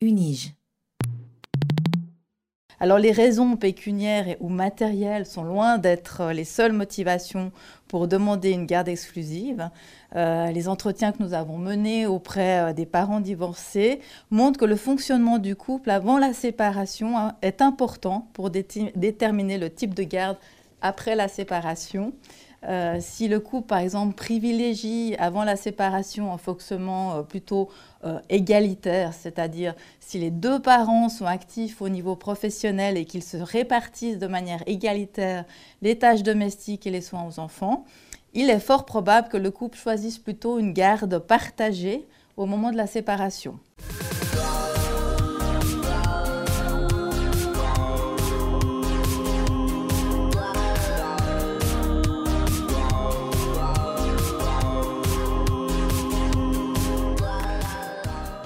Unige. Alors les raisons pécuniaires ou matérielles sont loin d'être les seules motivations pour demander une garde exclusive. Euh, les entretiens que nous avons menés auprès euh, des parents divorcés montrent que le fonctionnement du couple avant la séparation hein, est important pour déterminer le type de garde après la séparation. Euh, si le couple, par exemple, privilégie avant la séparation un fonctionnement euh, plutôt euh, égalitaire, c'est-à-dire si les deux parents sont actifs au niveau professionnel et qu'ils se répartissent de manière égalitaire les tâches domestiques et les soins aux enfants, il est fort probable que le couple choisisse plutôt une garde partagée au moment de la séparation.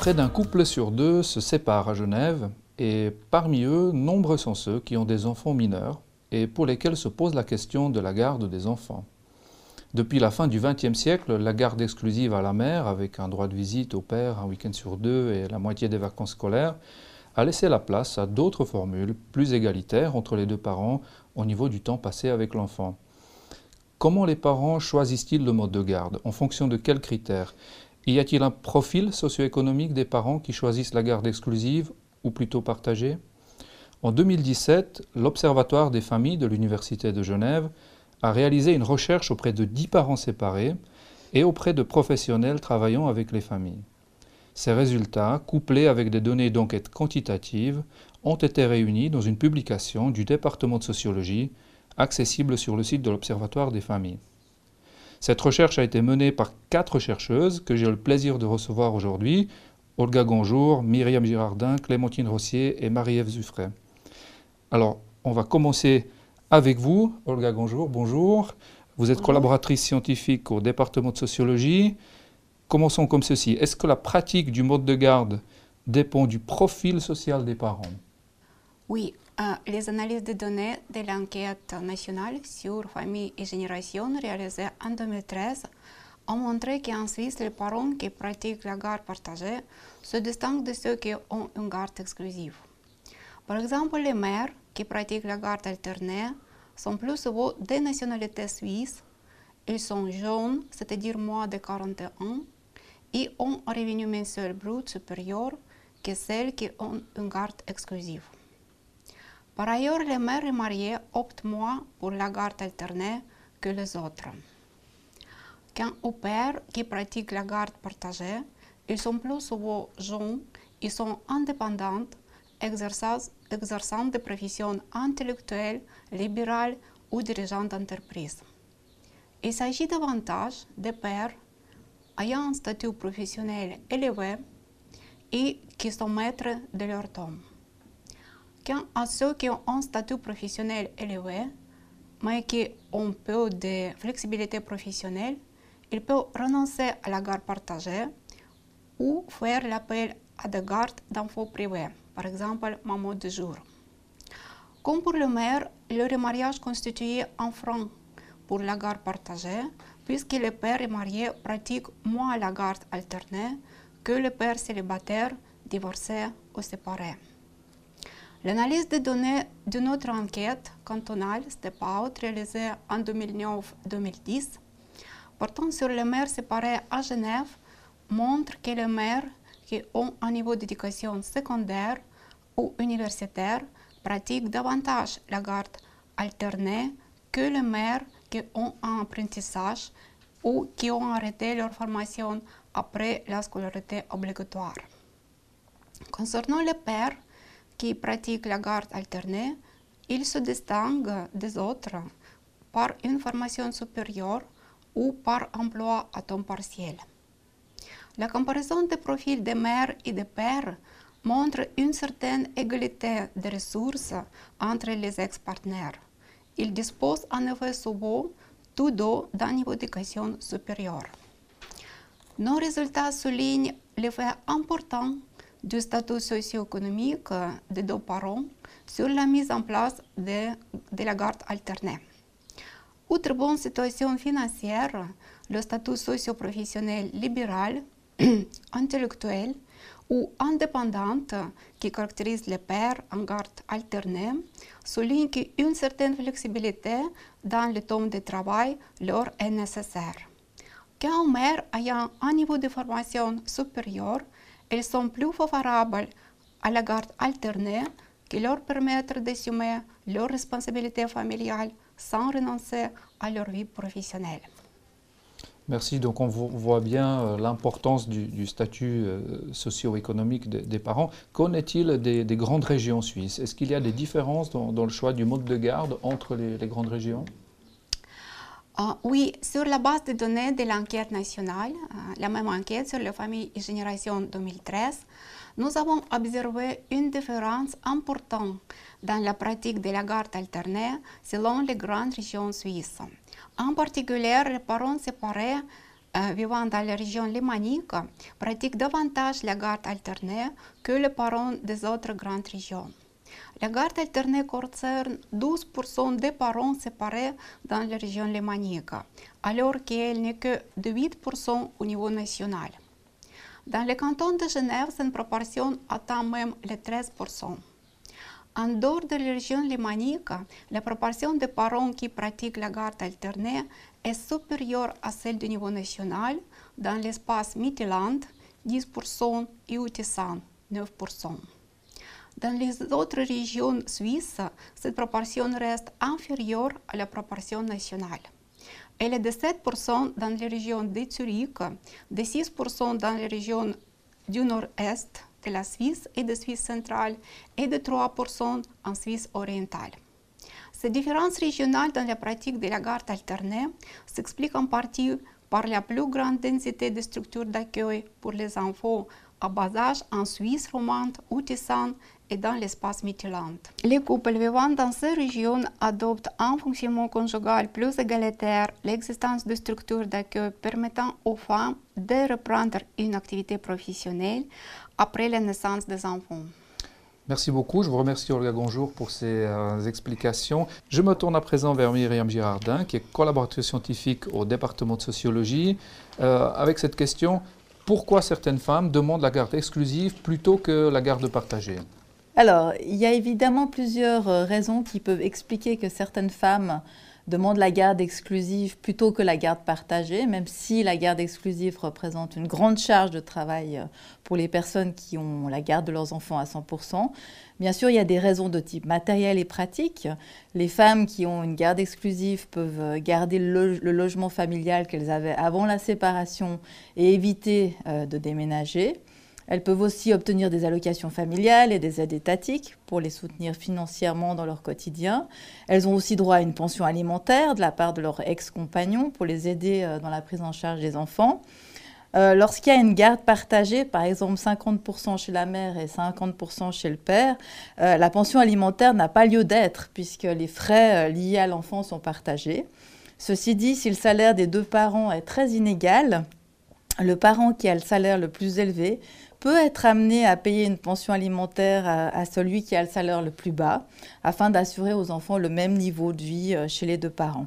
Près d'un couple sur deux se sépare à Genève et parmi eux, nombreux sont ceux qui ont des enfants mineurs et pour lesquels se pose la question de la garde des enfants. Depuis la fin du XXe siècle, la garde exclusive à la mère, avec un droit de visite au père un week-end sur deux et la moitié des vacances scolaires, a laissé la place à d'autres formules plus égalitaires entre les deux parents au niveau du temps passé avec l'enfant. Comment les parents choisissent-ils le mode de garde? En fonction de quels critères? Y a-t-il un profil socio-économique des parents qui choisissent la garde exclusive ou plutôt partagée? En 2017, l'Observatoire des familles de l'Université de Genève a réalisé une recherche auprès de 10 parents séparés et auprès de professionnels travaillant avec les familles. Ces résultats, couplés avec des données d'enquête quantitative, ont été réunis dans une publication du département de sociologie accessible sur le site de l'Observatoire des familles. Cette recherche a été menée par quatre chercheuses que j'ai le plaisir de recevoir aujourd'hui, Olga Gonjour, Myriam Girardin, Clémentine Rossier et Marie-Ève Zuffray. Alors, on va commencer avec vous, Olga Gonjour, bonjour. Vous êtes collaboratrice scientifique au département de sociologie. Commençons comme ceci. Est-ce que la pratique du mode de garde dépend du profil social des parents? Oui, les analyses de données de l'enquête nationale sur famille et génération réalisée en 2013 ont montré qu'en Suisse, les parents qui pratiquent la garde partagée se distinguent de ceux qui ont une garde exclusive. Par exemple, les mères qui pratiquent la garde alternée sont plus souvent des nationalités suisses. Ils sont jeunes, c'est-à-dire moins de 41 ans, et ont un revenu mensuel brut supérieur que celles qui ont une garde exclusive. Par ailleurs, les mères mariées optent moins pour la garde alternée que les autres. Quant aux pères qui pratiquent la garde partagée, ils sont plus souvent jeunes, ils sont indépendants, exerçant des professions intellectuelles, libérales ou dirigeants d'entreprise. Il s'agit davantage de pères ayant un statut professionnel élevé et qui sont maîtres de leur temps. À ceux qui ont un statut professionnel élevé, mais qui ont peu de flexibilité professionnelle, ils peuvent renoncer à la garde partagée ou faire l'appel à des gardes d'enfants privés, par exemple maman de jour. Comme pour le maire, le remariage constitue un frein pour la garde partagée, puisque les pères mariés pratiquent moins la garde alternée que les pères célibataires, divorcés ou séparés. L'analyse des données de notre enquête cantonale Step Out réalisée en 2009-2010 portant sur les mères séparées à Genève montre que les mères qui ont un niveau d'éducation secondaire ou universitaire pratiquent davantage la garde alternée que les mères qui ont un apprentissage ou qui ont arrêté leur formation après la scolarité obligatoire. Concernant les pères, qui pratiquent la garde alternée, ils se distinguent des autres par une formation supérieure ou par emploi à temps partiel. La comparaison des profils des mères et des pères montre une certaine égalité de ressources entre les ex-partenaires. Ils disposent en effet souvent tous deux d'un niveau d'éducation supérieur. Nos résultats soulignent l'effet important du statut socio-économique des deux parents sur la mise en place de, la garde alternée. Outre bonne situation financière, le statut socio-professionnel libéral intellectuelle ou indépendante qui caractérise les pères en garde alternée souligne qu'une certaine flexibilité dans le temps de travail leur est nécessaire. Quand mères ayant un niveau de formation supérieur, elles sont plus favorables à la garde alternée qui leur permettre d'assumer leurs responsabilités familiales sans renoncer à leur vie professionnelle. Merci. Donc on voit bien euh, l'importance du, statut euh, socio-économique des, parents. Qu'en est-il des, grandes régions suisses? Est-ce qu'il y a des différences dans, le choix du mode de garde entre les, grandes régions? Ah, oui, sur la base de données de l'enquête nationale, euh, la même enquête sur les familles et génération 2013, nous avons observé une différence importante dans la pratique de la garde alternée selon les grandes régions suisses. En particulier, les parents séparés euh, vivant dans la région lémanique pratiquent davantage la garde alternée que les parents des autres grandes régions. La garde alternée concerne 12% des parents séparés dans la région lémanique, alors qu'elle n'est que de 8% au niveau national. Dans le canton de Genève, cette proportion atteint même les 13%. En dehors de la région lémanique, la proportion de parents qui pratiquent la garde alternée est supérieure à celle du niveau national dans l'espace Mittelland, 10% et au 9%. Dans les autres régions suisses, cette proportion reste inférieure à la proportion nationale. Elle est de 7% dans les régions de Zurich, de 6% dans les régions du nord-est de la Suisse et de Suisse centrale et de 3% en Suisse orientale. Ces différences régionales dans la pratique de la garde alternée s'expliquent en partie par la plus grande densité de structures d'accueil pour les enfants à bas âge en Suisse romande ou Tissan et dans l'espace Mittelland. Les couples vivant dans ces régions adoptent un fonctionnement conjugal plus égalitaire, l'existence de structures d'accueil permettant aux femmes de reprendre une activité professionnelle après la naissance des enfants. Merci beaucoup. Je vous remercie Olga Gonjour pour ces euh, explications. Je me tourne à présent vers Myriam Girardin, qui est collaboratrice scientifique au département de sociologie, euh, avec cette question pourquoi certaines femmes demandent la garde exclusive plutôt que la garde partagée Alors, il y a évidemment plusieurs euh, raisons qui peuvent expliquer que certaines femmes demande la garde exclusive plutôt que la garde partagée, même si la garde exclusive représente une grande charge de travail euh, pour les personnes qui ont la garde de leurs enfants à 100%. Bien sûr, il y a des raisons de type matériel et pratique. Les femmes qui ont une garde exclusive peuvent garder le, logement familial qu'elles avaient avant la séparation et éviter euh, de déménager. Elles peuvent aussi obtenir des allocations familiales et des aides étatiques pour les soutenir financièrement dans leur quotidien. Elles ont aussi droit à une pension alimentaire de la part de leur ex-compagnon pour les aider euh, dans la prise en charge des enfants. Euh, lorsqu'il y a une garde partagée, par exemple 50% chez la mère et 50% chez le père, euh, la pension alimentaire n'a pas lieu d'être puisque les frais liés à l'enfant sont partagés. Ceci dit, si le salaire des deux parents est très inégal, le parent qui a le salaire le plus élevé peut être amené à payer une pension alimentaire à, celui qui a le salaire le plus bas, afin d'assurer aux enfants le même niveau de vie euh, chez les deux parents.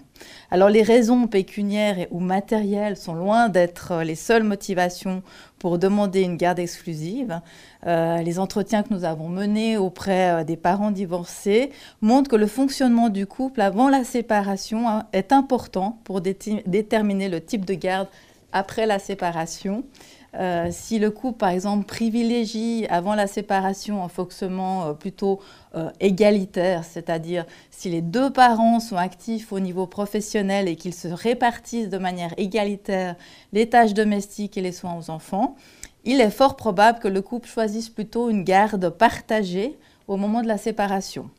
Alors les raisons pécuniaires ou matérielles sont loin d'être euh, les seules motivations pour demander une garde exclusive. Euh, les entretiens que nous avons menés auprès des parents divorcés montrent que le fonctionnement du couple avant la séparation hein, est important pour déterminer le type de garde après la séparation. Euh, si le couple, par exemple, privilégie avant la séparation un fonctionnement euh, plutôt euh, égalitaire, c'est-à-dire si les deux parents sont actifs au niveau professionnel et qu'ils se répartissent de manière égalitaire les tâches domestiques et les soins aux enfants, il est fort probable que le couple choisisse plutôt une garde partagée au moment de la séparation.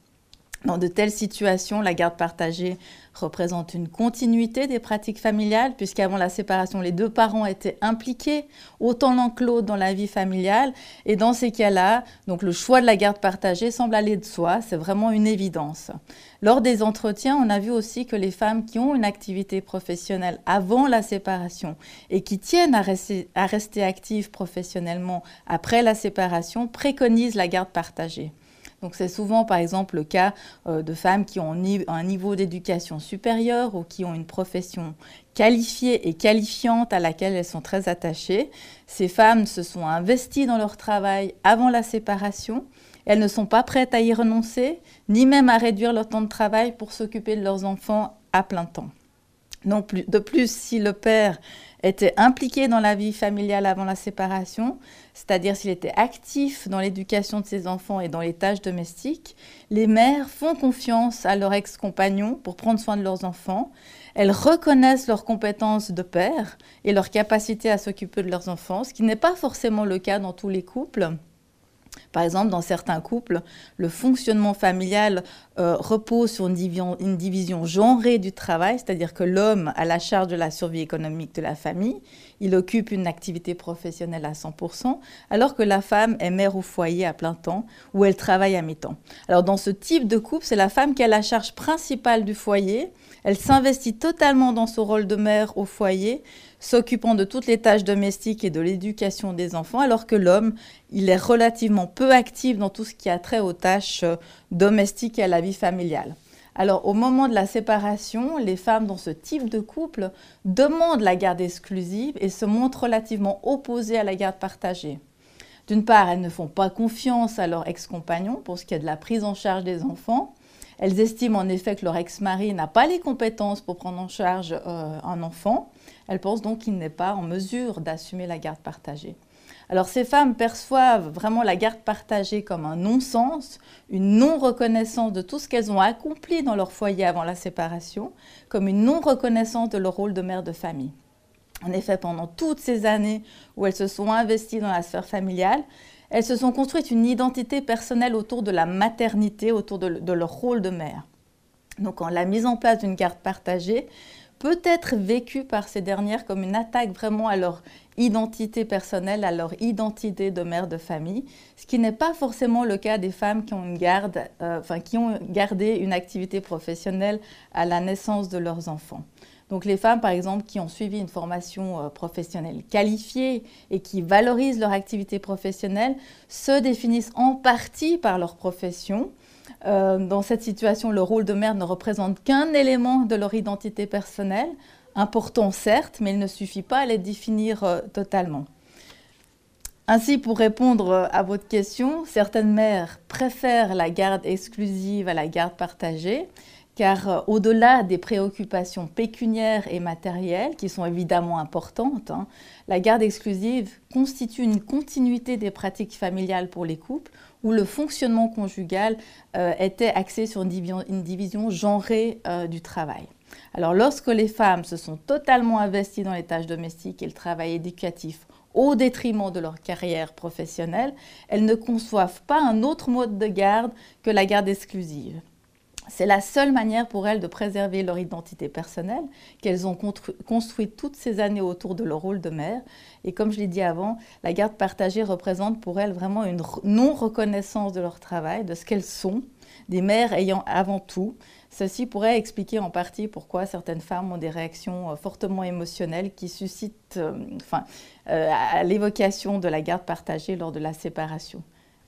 Dans de telles situations, la garde partagée représente une continuité des pratiques familiales, puisqu'avant la séparation, les deux parents étaient impliqués, autant l'un que l'autre, dans la vie familiale. Et dans ces cas-là, donc le choix de la garde partagée semble aller de soi, c'est vraiment une évidence. Lors des entretiens, on a vu aussi que les femmes qui ont une activité professionnelle avant la séparation et qui tiennent à rester, à rester actives professionnellement après la séparation préconisent la garde partagée. C'est souvent par exemple le cas euh, de femmes qui ont un niveau d'éducation supérieur ou qui ont une profession qualifiée et qualifiante à laquelle elles sont très attachées. Ces femmes se sont investies dans leur travail avant la séparation. Elles ne sont pas prêtes à y renoncer, ni même à réduire leur temps de travail pour s'occuper de leurs enfants à plein temps. De plus, si le père était impliqué dans la vie familiale avant la séparation, c'est-à-dire s'il était actif dans l'éducation de ses enfants et dans les tâches domestiques, les mères font confiance à leur ex-compagnon pour prendre soin de leurs enfants. Elles reconnaissent leurs compétences de père et leur capacité à s'occuper de leurs enfants, ce qui n'est pas forcément le cas dans tous les couples. Par exemple, dans certains couples, le fonctionnement familial euh, repose sur une division, une division, genrée du travail, c'est-à-dire que l'homme a la charge de la survie économique de la famille, il occupe une activité professionnelle à 100%, alors que la femme est mère au foyer à plein temps ou elle travaille à mi-temps. Alors dans ce type de couple, c'est la femme qui a la charge principale du foyer, elle s'investit totalement dans son rôle de mère au foyer, s'occupant de toutes les tâches domestiques et de l'éducation des enfants, alors que l'homme, il est relativement peu actif dans tout ce qui a trait aux tâches euh, domestiques et à la vie familiale. Alors au moment de la séparation, les femmes dans ce type de couple demandent la garde exclusive et se montrent relativement opposées à la garde partagée. D'une part, elles ne font pas confiance à leur ex-compagnon pour ce qui est de la prise en charge des enfants. Elles estiment en effet que leur ex-mari n'a pas les compétences pour prendre en charge euh, un enfant. Elles pensent donc qu'il n'est pas en mesure d'assumer la garde partagée. Alors ces femmes perçoivent vraiment la garde partagée comme un non-sens, une non-reconnaissance de tout ce qu'elles ont accompli dans leur foyer avant la séparation, comme une non-reconnaissance de leur rôle de mère de famille. En effet, pendant toutes ces années où elles se sont investies dans la sphère familiale, elles se sont construites une identité personnelle autour de la maternité, autour de, de leur rôle de mère. Donc en la mise en place d'une garde partagée, peut être vécue par ces dernières comme une attaque vraiment à leur identité personnelle, à leur identité de mère de famille, ce qui n'est pas forcément le cas des femmes qui ont, euh, qui ont gardé une activité professionnelle à la naissance de leurs enfants. Donc les femmes, par exemple, qui ont suivi une formation euh, professionnelle qualifiée et qui valorisent leur activité professionnelle, se définissent en partie par leur profession euh, dans cette situation, le rôle de mère ne représente qu'un élément de leur identité personnelle, important certes, mais il ne suffit pas à les définir euh, totalement. Ainsi, pour répondre euh, à votre question, certaines mères préfèrent la garde exclusive à la garde partagée, car au-delà des préoccupations pécuniaires et matérielles, qui sont évidemment importantes, hein, la garde exclusive constitue une continuité des pratiques familiales pour les couples où le fonctionnement conjugal euh, était axé sur une division, genrée euh, du travail. Alors lorsque les femmes se sont totalement investies dans les tâches domestiques et le travail éducatif au détriment de leur carrière professionnelle, elles ne conçoivent pas un autre mode de garde que la garde exclusive. C'est la seule manière pour elles de préserver leur identité personnelle qu'elles ont construite toutes ces années autour de leur rôle de mère. Et comme je l'ai dit avant, la garde partagée représente pour elles vraiment une non-reconnaissance de leur travail, de ce qu'elles sont, des mères ayant avant tout. Ceci pourrait expliquer en partie pourquoi certaines femmes ont des réactions euh, fortement émotionnelles qui suscitent euh, enfin, euh, l'évocation de la garde partagée lors de la séparation.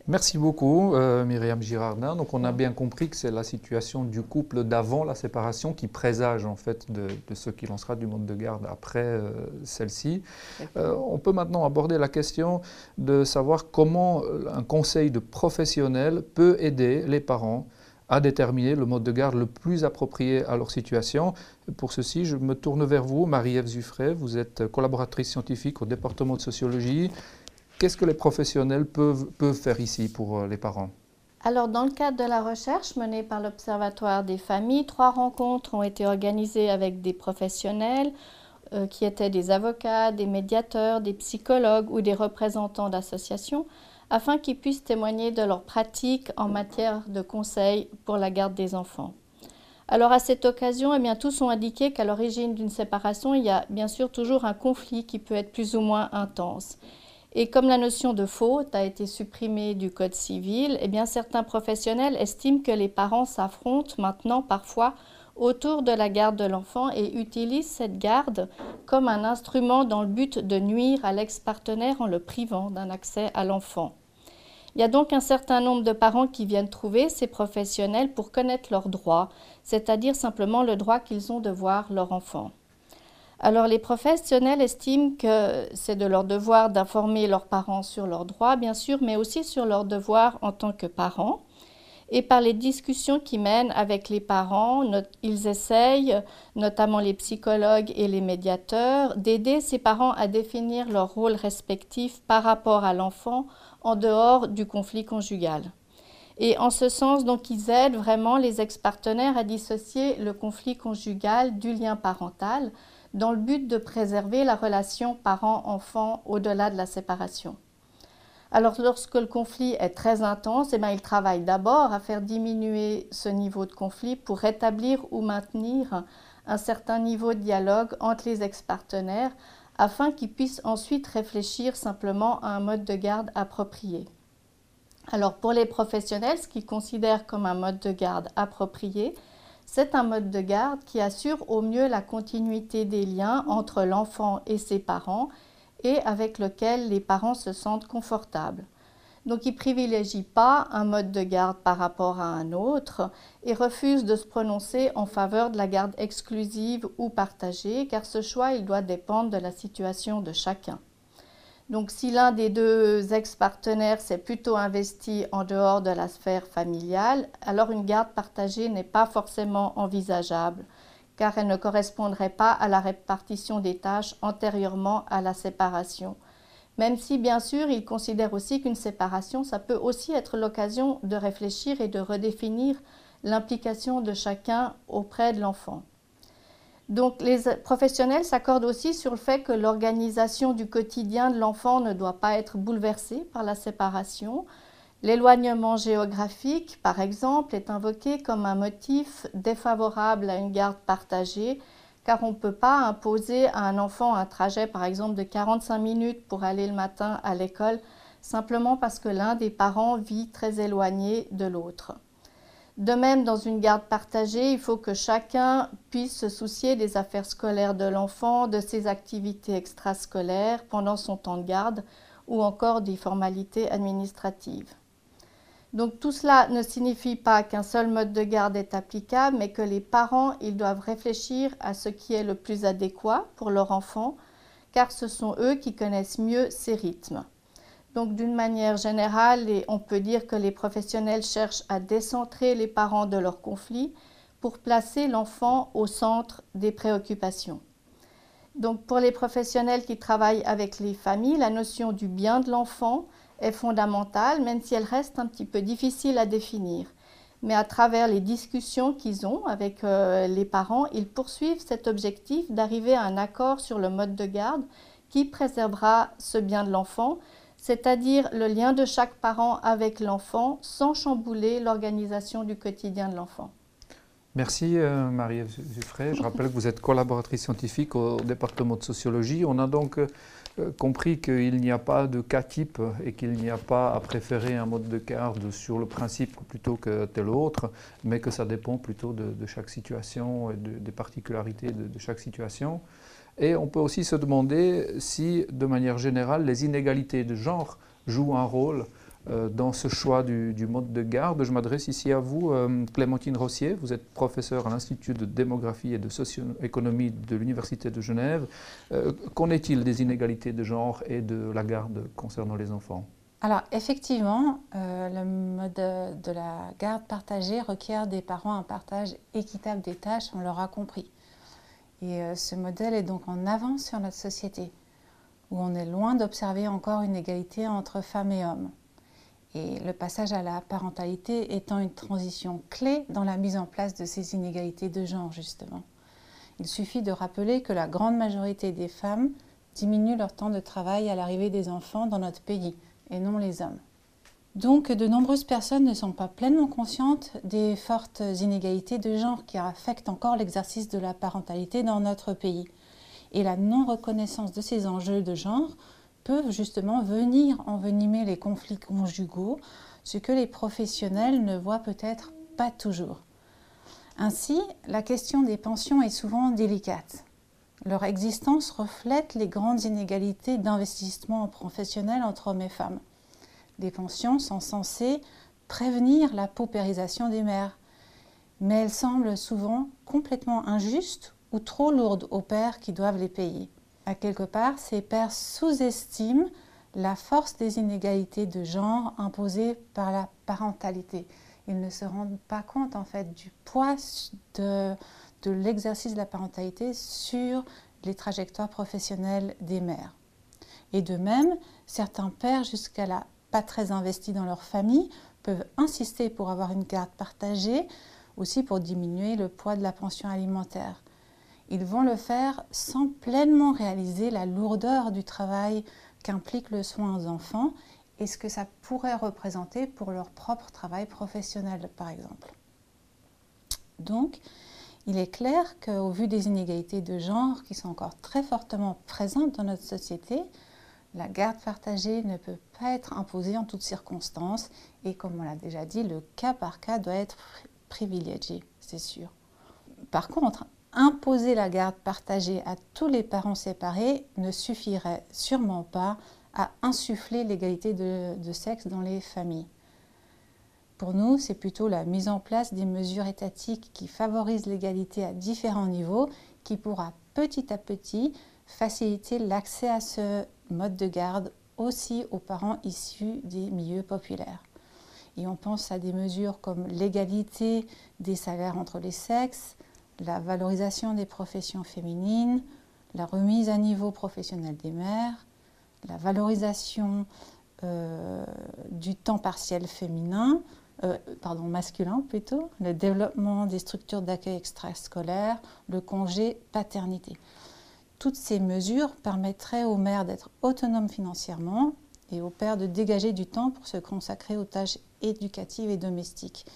Merci beaucoup, euh, Myriam Girardin. Donc, on a bien compris que c'est la situation du couple d'avant la séparation qui présage en fait de, ce qu'il en sera du mode de garde après euh, celle-ci. Euh, on peut maintenant aborder la question de savoir comment un conseil de professionnel peut aider les parents à déterminer le mode de garde le plus approprié à leur situation. Pour ceci, je me tourne vers vous, Marie-Ève Zuffray. Vous êtes collaboratrice scientifique au département de sociologie Qu'est-ce que les professionnels peuvent, faire ici pour euh, les parents? Alors, dans le cadre de la recherche menée par l'Observatoire des familles, trois rencontres ont été organisées avec des professionnels euh, qui étaient des avocats, des médiateurs, des psychologues ou des représentants d'associations afin qu'ils puissent témoigner de leurs pratiques en matière de conseil pour la garde des enfants. Alors à cette occasion, eh bien, tous ont indiqué qu'à l'origine d'une séparation, il y a bien sûr toujours un conflit qui peut être plus ou moins intense. Et comme la notion de faute a été supprimée du Code civil, eh certains professionnels estiment que les parents s'affrontent maintenant parfois autour de la garde de l'enfant et utilisent cette garde comme un instrument dans le but de nuire à l'ex-partenaire en le privant d'un accès à l'enfant. Il y a donc un certain nombre de parents qui viennent trouver ces professionnels pour connaître leurs droits, c'est-à-dire simplement le droit qu'ils ont de voir leur enfant. Alors les professionnels estiment que c'est de leur devoir d'informer leurs parents sur leurs droits, bien sûr, mais aussi sur leurs devoirs en tant que parents. Et par les discussions qu'ils mènent avec les parents, ils essayent, notamment les psychologues et les médiateurs, d'aider ces parents à définir leur rôle respectif par rapport à l'enfant en dehors du conflit conjugal. Et en ce sens, donc, ils aident vraiment les ex-partenaires à dissocier le conflit conjugal du lien parental dans le but de préserver la relation parent-enfant au-delà de la séparation. Alors lorsque le conflit est très intense, eh bien, il travaille d'abord à faire diminuer ce niveau de conflit pour rétablir ou maintenir un certain niveau de dialogue entre les ex-partenaires afin qu'ils puissent ensuite réfléchir simplement à un mode de garde approprié. Alors pour les professionnels, ce qu'ils considèrent comme un mode de garde approprié, c'est un mode de garde qui assure au mieux la continuité des liens entre l'enfant et ses parents et avec lequel les parents se sentent confortables. Donc ils ne privilégient pas un mode de garde par rapport à un autre et refusent de se prononcer en faveur de la garde exclusive ou partagée car ce choix il doit dépendre de la situation de chacun. Donc si l'un des deux ex-partenaires s'est plutôt investi en dehors de la sphère familiale, alors une garde partagée n'est pas forcément envisageable, car elle ne correspondrait pas à la répartition des tâches antérieurement à la séparation. Même si, bien sûr, il considère aussi qu'une séparation, ça peut aussi être l'occasion de réfléchir et de redéfinir l'implication de chacun auprès de l'enfant. Donc les professionnels s'accordent aussi sur le fait que l'organisation du quotidien de l'enfant ne doit pas être bouleversée par la séparation. L'éloignement géographique, par exemple, est invoqué comme un motif défavorable à une garde partagée, car on ne peut pas imposer à un enfant un trajet, par exemple, de 45 minutes pour aller le matin à l'école, simplement parce que l'un des parents vit très éloigné de l'autre. De même, dans une garde partagée, il faut que chacun puisse se soucier des affaires scolaires de l'enfant, de ses activités extrascolaires pendant son temps de garde ou encore des formalités administratives. Donc tout cela ne signifie pas qu'un seul mode de garde est applicable, mais que les parents, doivent réfléchir à ce qui est le plus adéquat pour leur enfant, car ce sont eux qui connaissent mieux ses rythmes. Donc d'une manière générale, on peut dire que les professionnels cherchent à décentrer les parents de leurs conflits pour placer l'enfant au centre des préoccupations. Donc pour les professionnels qui travaillent avec les familles, la notion du bien de l'enfant est fondamentale, même si elle reste un petit peu difficile à définir. Mais à travers les discussions qu'ils ont avec euh, les parents, ils poursuivent cet objectif d'arriver à un accord sur le mode de garde qui préservera ce bien de l'enfant, c'est-à-dire le lien de chaque parent avec l'enfant sans chambouler l'organisation du quotidien de l'enfant. Merci euh, Marie-Ève Je rappelle que vous êtes collaboratrice scientifique au département de sociologie. On a donc euh, compris qu'il n'y a pas de cas type et qu'il n'y a pas à préférer un mode de garde sur le principe plutôt que tel autre, mais que ça dépend plutôt de, chaque situation et des particularités de chaque situation. Et on peut aussi se demander si, de manière générale, les inégalités de genre jouent un rôle euh, dans ce choix du, mode de garde. Je m'adresse ici à vous, euh, Clémentine Rossier. Vous êtes professeure à l'Institut de démographie et de socio-économie de l'Université de Genève. Euh, qu'en est-il des inégalités de genre et de la garde concernant les enfants? Alors effectivement, le mode de la garde partagée requiert des parents un partage équitable des tâches, on l'aura compris. Et euh, ce modèle est donc en avance sur notre société, où on est loin d'observer encore une égalité entre femmes et hommes. Et le passage à la parentalité étant une transition clé dans la mise en place de ces inégalités de genre, justement. Il suffit de rappeler que la grande majorité des femmes diminuent leur temps de travail à l'arrivée des enfants dans notre pays, et non les hommes. Donc, de nombreuses personnes ne sont pas pleinement conscientes des fortes inégalités de genre qui affectent encore l'exercice de la parentalité dans notre pays. Et la non-reconnaissance de ces enjeux de genre peuvent justement venir envenimer les conflits conjugaux, ce que les professionnels ne voient peut-être pas toujours. Ainsi, la question des pensions est souvent délicate. Leur existence reflète les grandes inégalités d'investissement professionnel entre hommes et femmes. Les pensions sont censées prévenir la paupérisation des mères, mais elles semblent souvent complètement injustes ou trop lourdes aux pères qui doivent les payer. À quelque part, ces pères sous-estiment la force des inégalités de genre imposées par la parentalité. Ils ne se rendent pas compte en fait du poids de, de l'exercice de la parentalité sur les trajectoires professionnelles des mères. Et de même, certains pères, jusqu'à là très investis dans leur famille, peuvent insister pour avoir une garde partagée, aussi pour diminuer le poids de la pension alimentaire. Ils vont le faire sans pleinement réaliser la lourdeur du travail qu'implique le soin aux enfants et ce que ça pourrait représenter pour leur propre travail professionnel, par exemple. Donc, il est clair qu'au vu des inégalités de genre qui sont encore très fortement présentes dans notre société, la garde partagée ne peut pas être imposée en toutes circonstances et comme on l'a déjà dit, le cas par cas doit être privilégié, c'est sûr. Par contre, imposer la garde partagée à tous les parents séparés ne suffirait sûrement pas à insuffler l'égalité de, sexe dans les familles. Pour nous, c'est plutôt la mise en place des mesures étatiques qui favorisent l'égalité à différents niveaux qui pourra petit à petit faciliter l'accès à ce mode de garde aussi aux parents issus des milieux populaires. Et on pense à des mesures comme l'égalité des salaires entre les sexes, la valorisation des professions féminines, la remise à niveau professionnel des mères, la valorisation euh, du temps partiel féminin, euh, pardon, masculin plutôt, le développement des structures d'accueil extrascolaire, le congé paternité. Toutes ces mesures permettraient aux mères d'être autonomes financièrement et aux pères de dégager du temps pour se consacrer aux tâches éducatives et domestiques.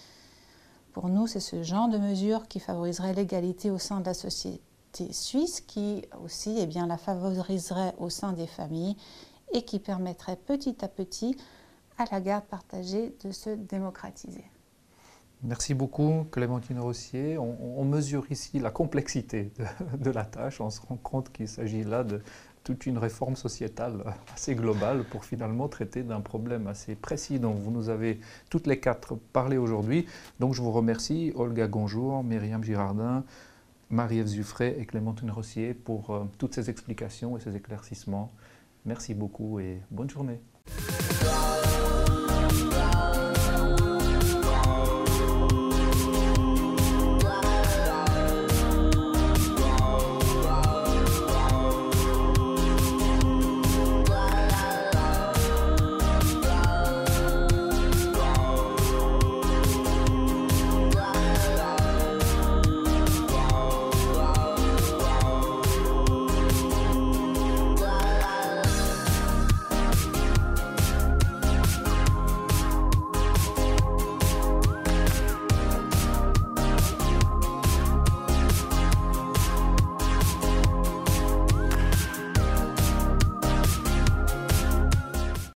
Pour nous, c'est ce genre de mesures qui favoriserait l'égalité au sein de la société suisse, qui aussi eh bien, la favoriserait au sein des familles et qui permettrait petit à petit à la garde partagée de se démocratiser. Merci beaucoup Clémentine Rossier. On, mesure ici la complexité de, la tâche. On se rend compte qu'il s'agit là de toute une réforme sociétale assez globale pour finalement traiter d'un problème assez précis dont vous nous avez toutes les quatre parlé aujourd'hui. Donc je vous remercie Olga Gonjour, Myriam Girardin, Marie-Ève Zuffray et Clémentine Rossier pour euh, toutes ces explications et ces éclaircissements. Merci beaucoup et bonne journée.